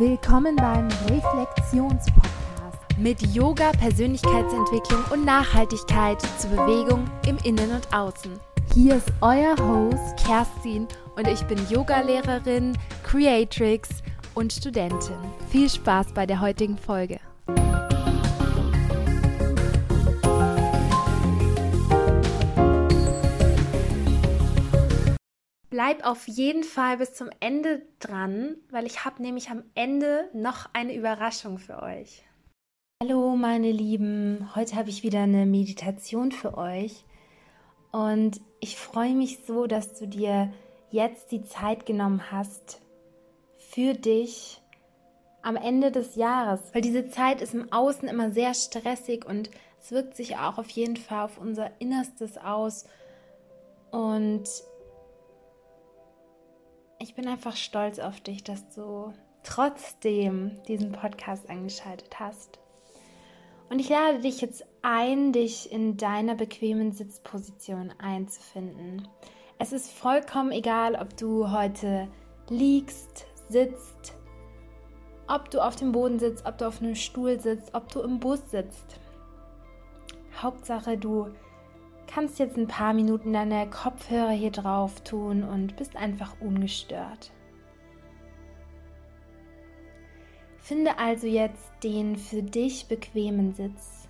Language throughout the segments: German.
Willkommen beim Reflexionspodcast mit Yoga, Persönlichkeitsentwicklung und Nachhaltigkeit zur Bewegung im Innen und Außen. Hier ist euer Host Kerstin und ich bin Yogalehrerin, Creatrix und Studentin. Viel Spaß bei der heutigen Folge. Bleib auf jeden Fall bis zum Ende dran, weil ich habe nämlich am Ende noch eine Überraschung für euch. Hallo meine Lieben, heute habe ich wieder eine Meditation für euch. Und ich freue mich so, dass du dir jetzt die Zeit genommen hast für dich am Ende des Jahres, weil diese Zeit ist im Außen immer sehr stressig und es wirkt sich auch auf jeden Fall auf unser Innerstes aus. Und ich bin einfach stolz auf dich, dass du trotzdem diesen Podcast eingeschaltet hast. Und ich lade dich jetzt ein, dich in deiner bequemen Sitzposition einzufinden. Es ist vollkommen egal, ob du heute liegst, sitzt, ob du auf dem Boden sitzt, ob du auf einem Stuhl sitzt, ob du im Bus sitzt. Hauptsache, du kannst jetzt ein paar Minuten deine Kopfhörer hier drauf tun und bist einfach ungestört. Finde also jetzt den für dich bequemen Sitz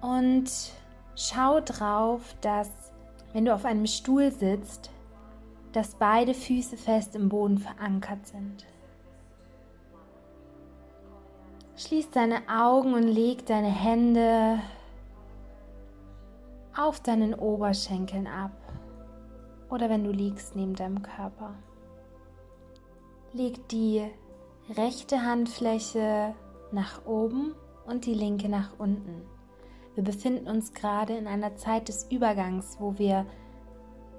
und schau drauf, dass wenn du auf einem Stuhl sitzt, dass beide Füße fest im Boden verankert sind. Schließ deine Augen und leg deine Hände auf deinen Oberschenkeln ab oder wenn du liegst neben deinem Körper. Leg die rechte Handfläche nach oben und die linke nach unten. Wir befinden uns gerade in einer Zeit des Übergangs, wo wir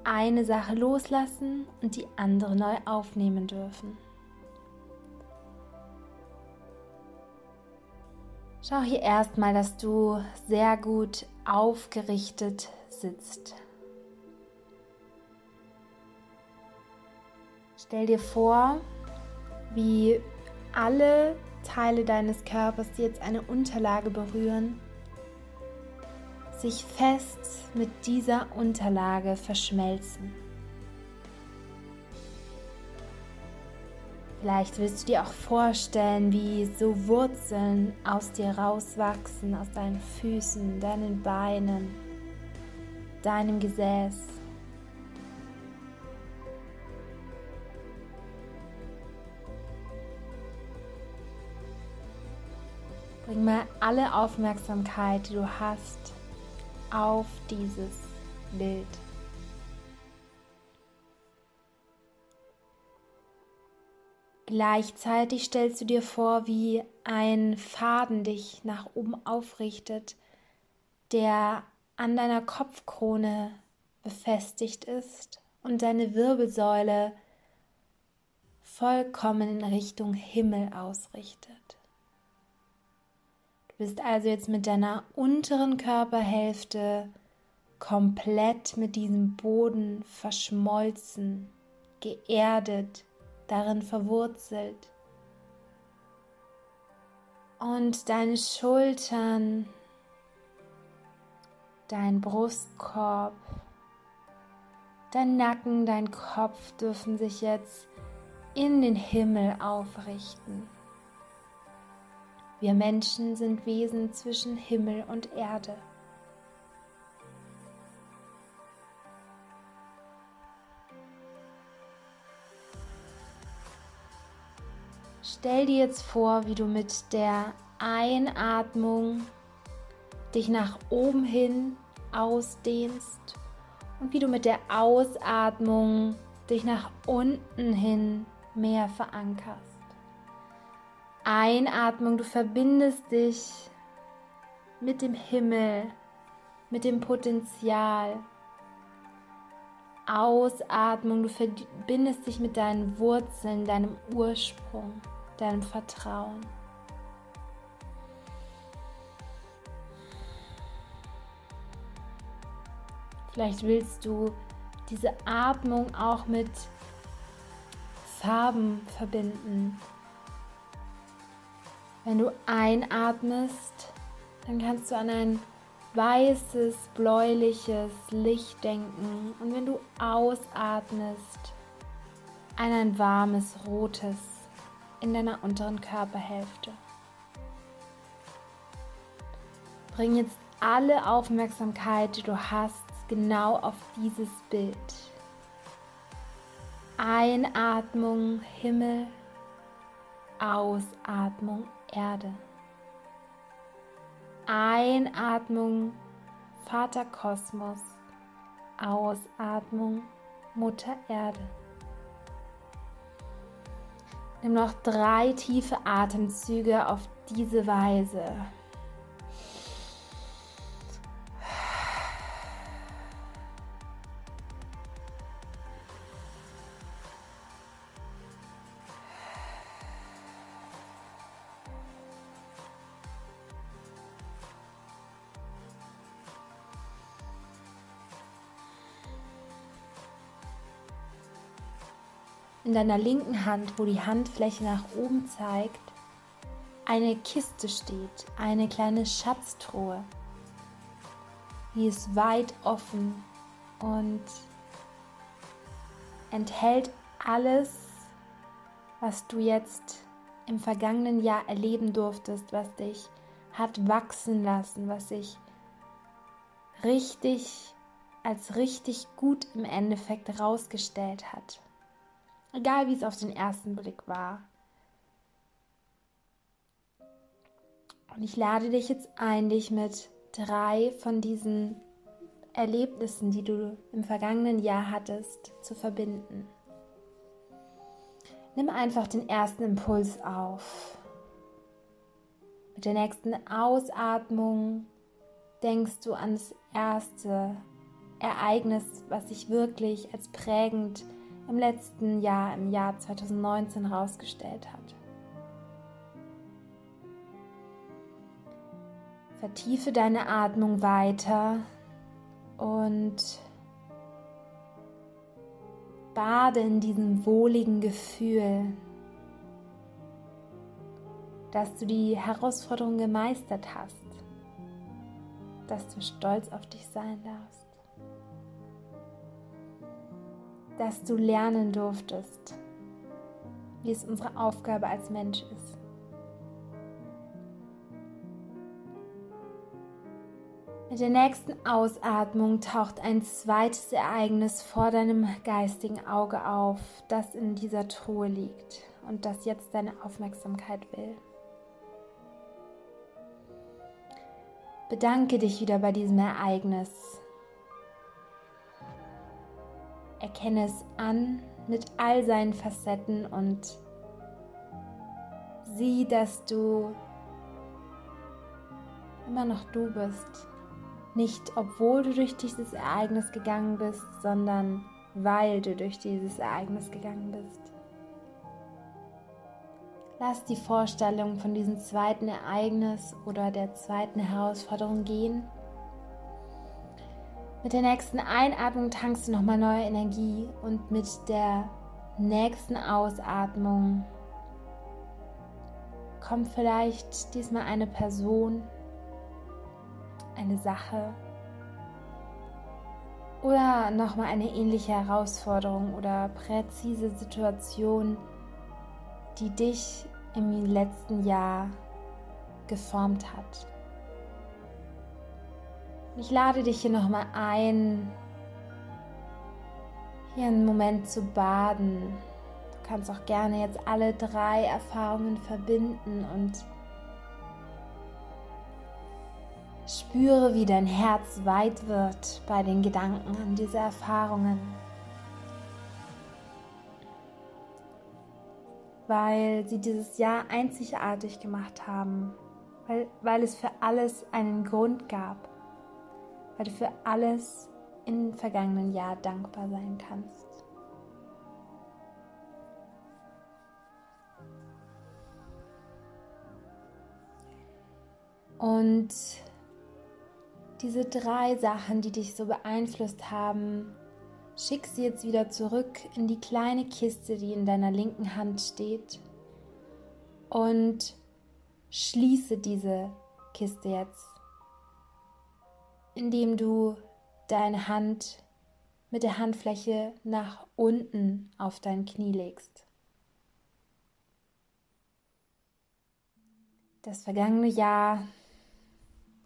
eine Sache loslassen und die andere neu aufnehmen dürfen. Schau hier erstmal, dass du sehr gut aufgerichtet sitzt. Stell dir vor, wie alle Teile deines Körpers, die jetzt eine Unterlage berühren, sich fest mit dieser Unterlage verschmelzen. Vielleicht willst du dir auch vorstellen, wie so Wurzeln aus dir rauswachsen, aus deinen Füßen, deinen Beinen, deinem Gesäß. Bring mal alle Aufmerksamkeit, die du hast, auf dieses Bild. Gleichzeitig stellst du dir vor, wie ein Faden dich nach oben aufrichtet, der an deiner Kopfkrone befestigt ist und deine Wirbelsäule vollkommen in Richtung Himmel ausrichtet. Du bist also jetzt mit deiner unteren Körperhälfte komplett mit diesem Boden verschmolzen, geerdet, darin verwurzelt. Und deine Schultern, dein Brustkorb, dein Nacken, dein Kopf dürfen sich jetzt in den Himmel aufrichten. Wir Menschen sind Wesen zwischen Himmel und Erde. Stell dir jetzt vor, wie du mit der Einatmung dich nach oben hin ausdehnst und wie du mit der Ausatmung dich nach unten hin mehr verankerst. Einatmung, du verbindest dich mit dem Himmel, mit dem Potenzial. Ausatmung, du verbindest dich mit deinen Wurzeln, deinem Ursprung deinem Vertrauen. Vielleicht willst du diese Atmung auch mit Farben verbinden. Wenn du einatmest, dann kannst du an ein weißes, bläuliches Licht denken. Und wenn du ausatmest, an ein warmes, rotes in deiner unteren Körperhälfte. Bring jetzt alle Aufmerksamkeit, die du hast, genau auf dieses Bild. Einatmung Himmel, Ausatmung Erde. Einatmung Vater Kosmos, Ausatmung Mutter Erde. Nimm noch drei tiefe Atemzüge auf diese Weise. In deiner linken Hand, wo die Handfläche nach oben zeigt, eine Kiste steht, eine kleine Schatztruhe. Die ist weit offen und enthält alles, was du jetzt im vergangenen Jahr erleben durftest, was dich hat wachsen lassen, was sich richtig als richtig gut im Endeffekt herausgestellt hat. Egal wie es auf den ersten Blick war. Und ich lade dich jetzt ein, dich mit drei von diesen Erlebnissen, die du im vergangenen Jahr hattest, zu verbinden. Nimm einfach den ersten Impuls auf. Mit der nächsten Ausatmung denkst du an das erste Ereignis, was sich wirklich als prägend im letzten Jahr, im Jahr 2019 herausgestellt hat. Vertiefe deine Atmung weiter und bade in diesem wohligen Gefühl, dass du die Herausforderung gemeistert hast, dass du stolz auf dich sein darfst dass du lernen durftest, wie es unsere Aufgabe als Mensch ist. Mit der nächsten Ausatmung taucht ein zweites Ereignis vor deinem geistigen Auge auf, das in dieser Truhe liegt und das jetzt deine Aufmerksamkeit will. Bedanke dich wieder bei diesem Ereignis Erkenne es an mit all seinen Facetten und sieh, dass du immer noch du bist. Nicht obwohl du durch dieses Ereignis gegangen bist, sondern weil du durch dieses Ereignis gegangen bist. Lass die Vorstellung von diesem zweiten Ereignis oder der zweiten Herausforderung gehen mit der nächsten Einatmung tankst du nochmal neue Energie und mit der nächsten Ausatmung kommt vielleicht diesmal eine Person, eine Sache oder nochmal eine ähnliche Herausforderung oder präzise Situation, die dich im letzten Jahr geformt hat. Ich lade dich hier nochmal ein, hier einen Moment zu baden. Du kannst auch gerne jetzt alle drei Erfahrungen verbinden und spüre, wie dein Herz weit wird bei den Gedanken an diese Erfahrungen. Weil sie dieses Jahr einzigartig gemacht haben, weil, weil es für alles einen Grund gab weil du für alles im vergangenen Jahr dankbar sein kannst. Und diese drei Sachen, die dich so beeinflusst haben, Schick sie jetzt wieder zurück in die kleine Kiste, die in deiner linken Hand steht. Und schließe diese Kiste jetzt, indem du deine Hand mit der Handfläche nach unten auf dein Knie legst. Das vergangene Jahr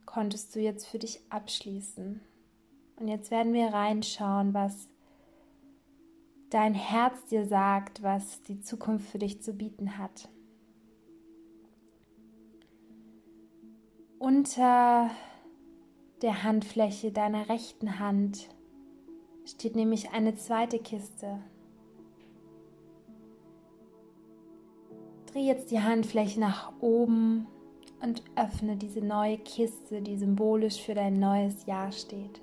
konntest du jetzt für dich abschließen. Und jetzt werden wir reinschauen, was dein Herz dir sagt, was die Zukunft für dich zu bieten hat. Unter der Handfläche deiner rechten Hand steht nämlich eine zweite Kiste. Dreh jetzt die Handfläche nach oben und öffne diese neue Kiste, die symbolisch für dein neues Jahr steht.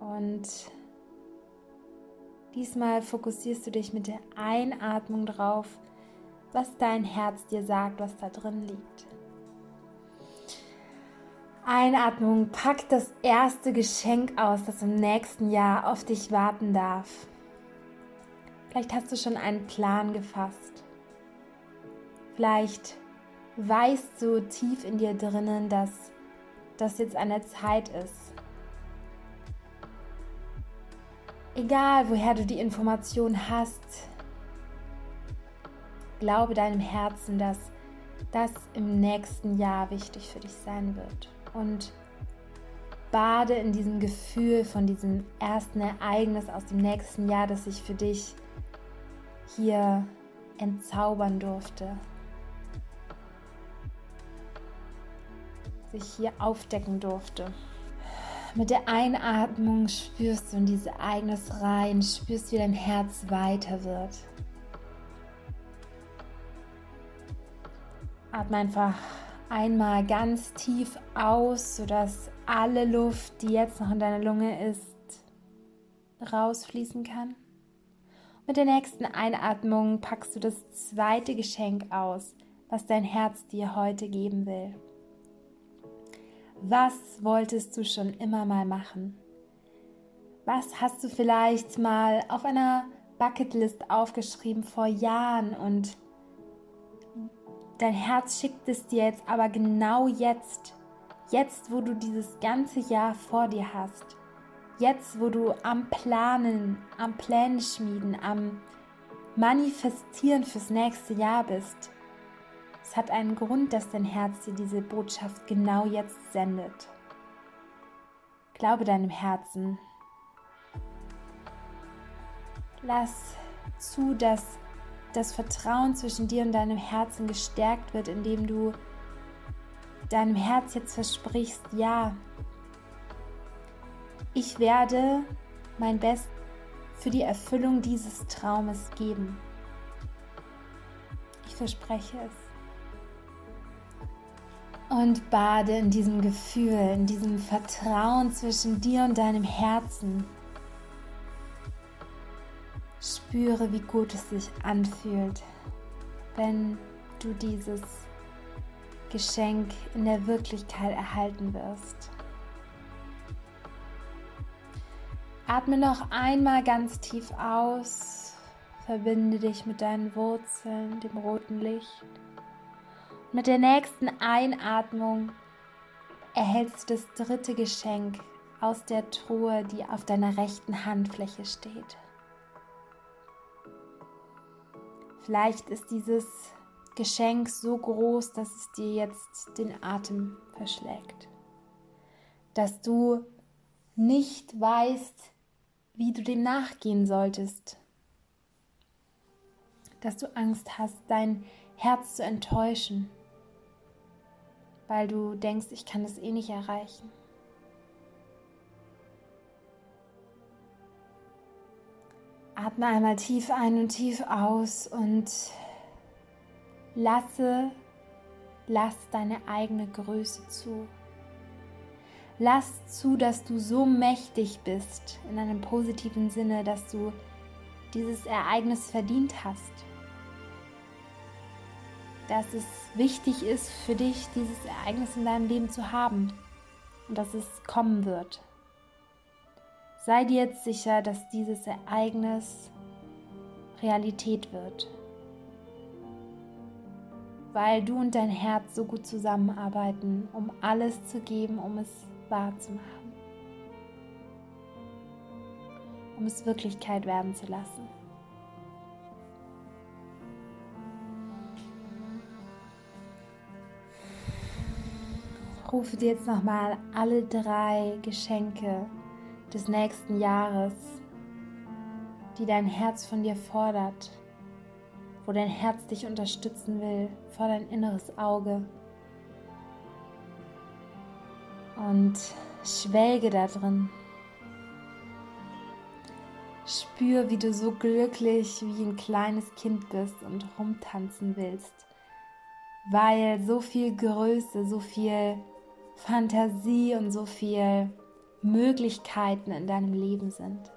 Und diesmal fokussierst du dich mit der Einatmung drauf, was dein Herz dir sagt, was da drin liegt. Einatmung, pack das erste Geschenk aus, das im nächsten Jahr auf dich warten darf. Vielleicht hast du schon einen Plan gefasst. Vielleicht weißt du tief in dir drinnen, dass das jetzt eine Zeit ist, Egal, woher du die Information hast, glaube deinem Herzen, dass das im nächsten Jahr wichtig für dich sein wird. Und bade in diesem Gefühl von diesem ersten Ereignis aus dem nächsten Jahr, das sich für dich hier entzaubern durfte. Sich hier aufdecken durfte. Mit der Einatmung spürst du in diese Ereignis rein, spürst, wie dein Herz weiter wird. Atme einfach einmal ganz tief aus, sodass alle Luft, die jetzt noch in deiner Lunge ist, rausfließen kann. Mit der nächsten Einatmung packst du das zweite Geschenk aus, was dein Herz dir heute geben will. Was wolltest du schon immer mal machen? Was hast du vielleicht mal auf einer Bucketlist aufgeschrieben vor Jahren und dein Herz schickt es dir jetzt aber genau jetzt, jetzt wo du dieses ganze Jahr vor dir hast, jetzt wo du am Planen, am Pläne schmieden, am Manifestieren fürs nächste Jahr bist es hat einen Grund, dass dein Herz dir diese Botschaft genau jetzt sendet. Glaube deinem Herzen. Lass zu, dass das Vertrauen zwischen dir und deinem Herzen gestärkt wird, indem du deinem Herz jetzt versprichst, ja, ich werde mein Bestes für die Erfüllung dieses Traumes geben. Ich verspreche es und bade in diesem Gefühl, in diesem Vertrauen zwischen dir und deinem Herzen. Spüre, wie gut es sich anfühlt, wenn du dieses Geschenk in der Wirklichkeit erhalten wirst. Atme noch einmal ganz tief aus, verbinde dich mit deinen Wurzeln, dem roten Licht. Mit der nächsten Einatmung erhältst du das dritte Geschenk aus der Truhe, die auf deiner rechten Handfläche steht. Vielleicht ist dieses Geschenk so groß, dass es dir jetzt den Atem verschlägt. Dass du nicht weißt, wie du dem nachgehen solltest. Dass du Angst hast, dein Herz zu enttäuschen weil du denkst, ich kann es eh nicht erreichen. Atme einmal tief ein und tief aus und lasse, lass deine eigene Größe zu. Lass zu, dass du so mächtig bist, in einem positiven Sinne, dass du dieses Ereignis verdient hast. dass es wichtig ist für dich, dieses Ereignis in deinem Leben zu haben und dass es kommen wird. Sei dir jetzt sicher, dass dieses Ereignis Realität wird, weil du und dein Herz so gut zusammenarbeiten, um alles zu geben, um es wahrzumachen, um es Wirklichkeit werden zu lassen. rufe dir jetzt nochmal alle drei Geschenke des nächsten Jahres, die dein Herz von dir fordert, wo dein Herz dich unterstützen will, vor dein inneres Auge. Und schwelge da drin. Spür, wie du so glücklich wie ein kleines Kind bist und rumtanzen willst, weil so viel Größe, so viel Fantasie und so viel Möglichkeiten in deinem Leben sind.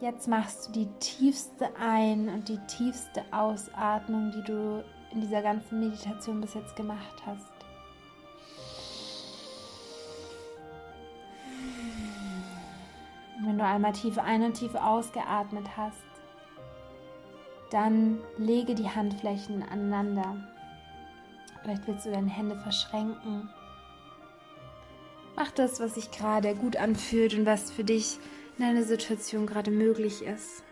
Jetzt machst du die tiefste Ein- und die tiefste Ausatmung, die du in dieser ganzen Meditation bis jetzt gemacht hast. Wenn du einmal tief ein- und tief ausgeatmet hast, dann lege die Handflächen aneinander. Vielleicht willst du deine Hände verschränken. Mach das, was sich gerade gut anfühlt und was für dich in deiner Situation gerade möglich ist.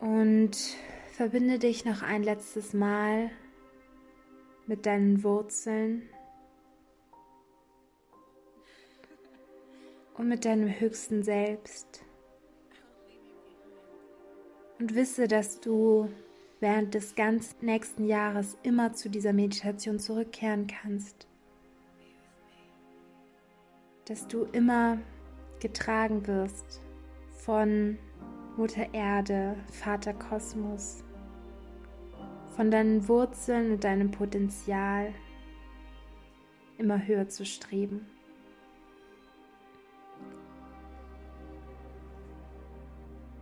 Und verbinde dich noch ein letztes Mal mit deinen Wurzeln und mit deinem höchsten Selbst. Und wisse, dass du während des ganzen nächsten Jahres immer zu dieser Meditation zurückkehren kannst. Dass du immer getragen wirst von Mutter Erde, Vater Kosmos, von deinen Wurzeln und deinem Potenzial immer höher zu streben.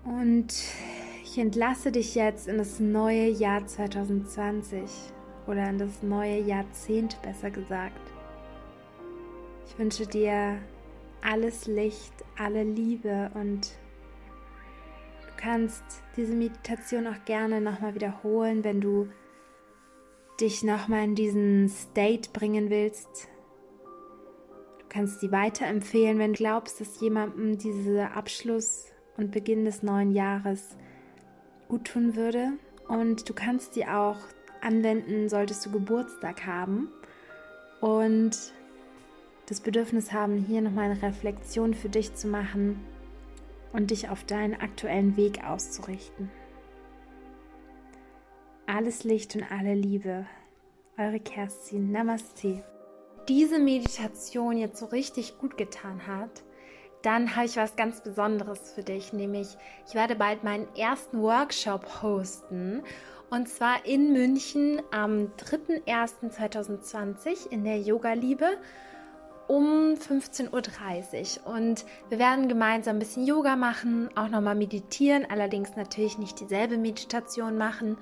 Und ich entlasse dich jetzt in das neue Jahr 2020 oder in das neue Jahrzehnt besser gesagt. Ich wünsche dir alles Licht, alle Liebe und du kannst diese Meditation auch gerne nochmal wiederholen, wenn du dich nochmal in diesen State bringen willst. Du kannst sie weiterempfehlen, wenn du glaubst, dass jemandem dieser Abschluss und Beginn des neuen Jahres gut tun würde. Und du kannst sie auch anwenden, solltest du Geburtstag haben und das Bedürfnis haben, hier nochmal eine Reflexion für dich zu machen und dich auf deinen aktuellen Weg auszurichten. Alles Licht und alle Liebe. Eure Kerstin. Namaste. Diese Meditation jetzt so richtig gut getan hat, dann habe ich was ganz Besonderes für dich, nämlich ich werde bald meinen ersten Workshop hosten und zwar in München am 3.1.2020 in der Yoga-Liebe um 15.30 Uhr. Und wir werden gemeinsam ein bisschen Yoga machen, auch nochmal meditieren, allerdings natürlich nicht dieselbe Meditation machen.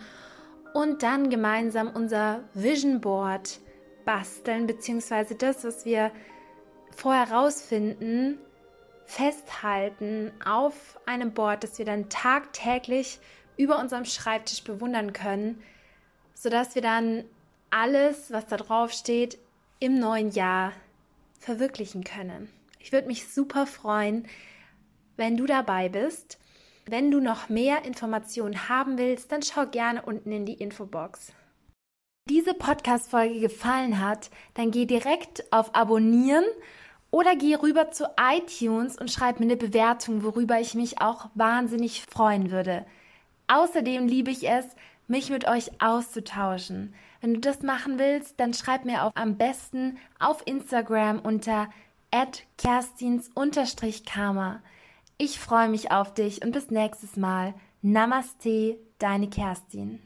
Und dann gemeinsam unser Vision Board basteln, beziehungsweise das, was wir vorher rausfinden, festhalten auf einem Board, das wir dann tagtäglich über unserem Schreibtisch bewundern können, sodass wir dann alles, was da drauf steht, im neuen Jahr verwirklichen können. Ich würde mich super freuen, wenn du dabei bist. Wenn du noch mehr Informationen haben willst, dann schau gerne unten in die Infobox. Diese Podcast-Folge gefallen hat, dann geh direkt auf Abonnieren oder geh rüber zu iTunes und schreib mir eine Bewertung, worüber ich mich auch wahnsinnig freuen würde. Außerdem liebe ich es, mich mit euch auszutauschen. Wenn du das machen willst, dann schreib mir auch am besten auf Instagram unter kerstins-karma. Ich freue mich auf dich und bis nächstes Mal. Namaste, deine Kerstin.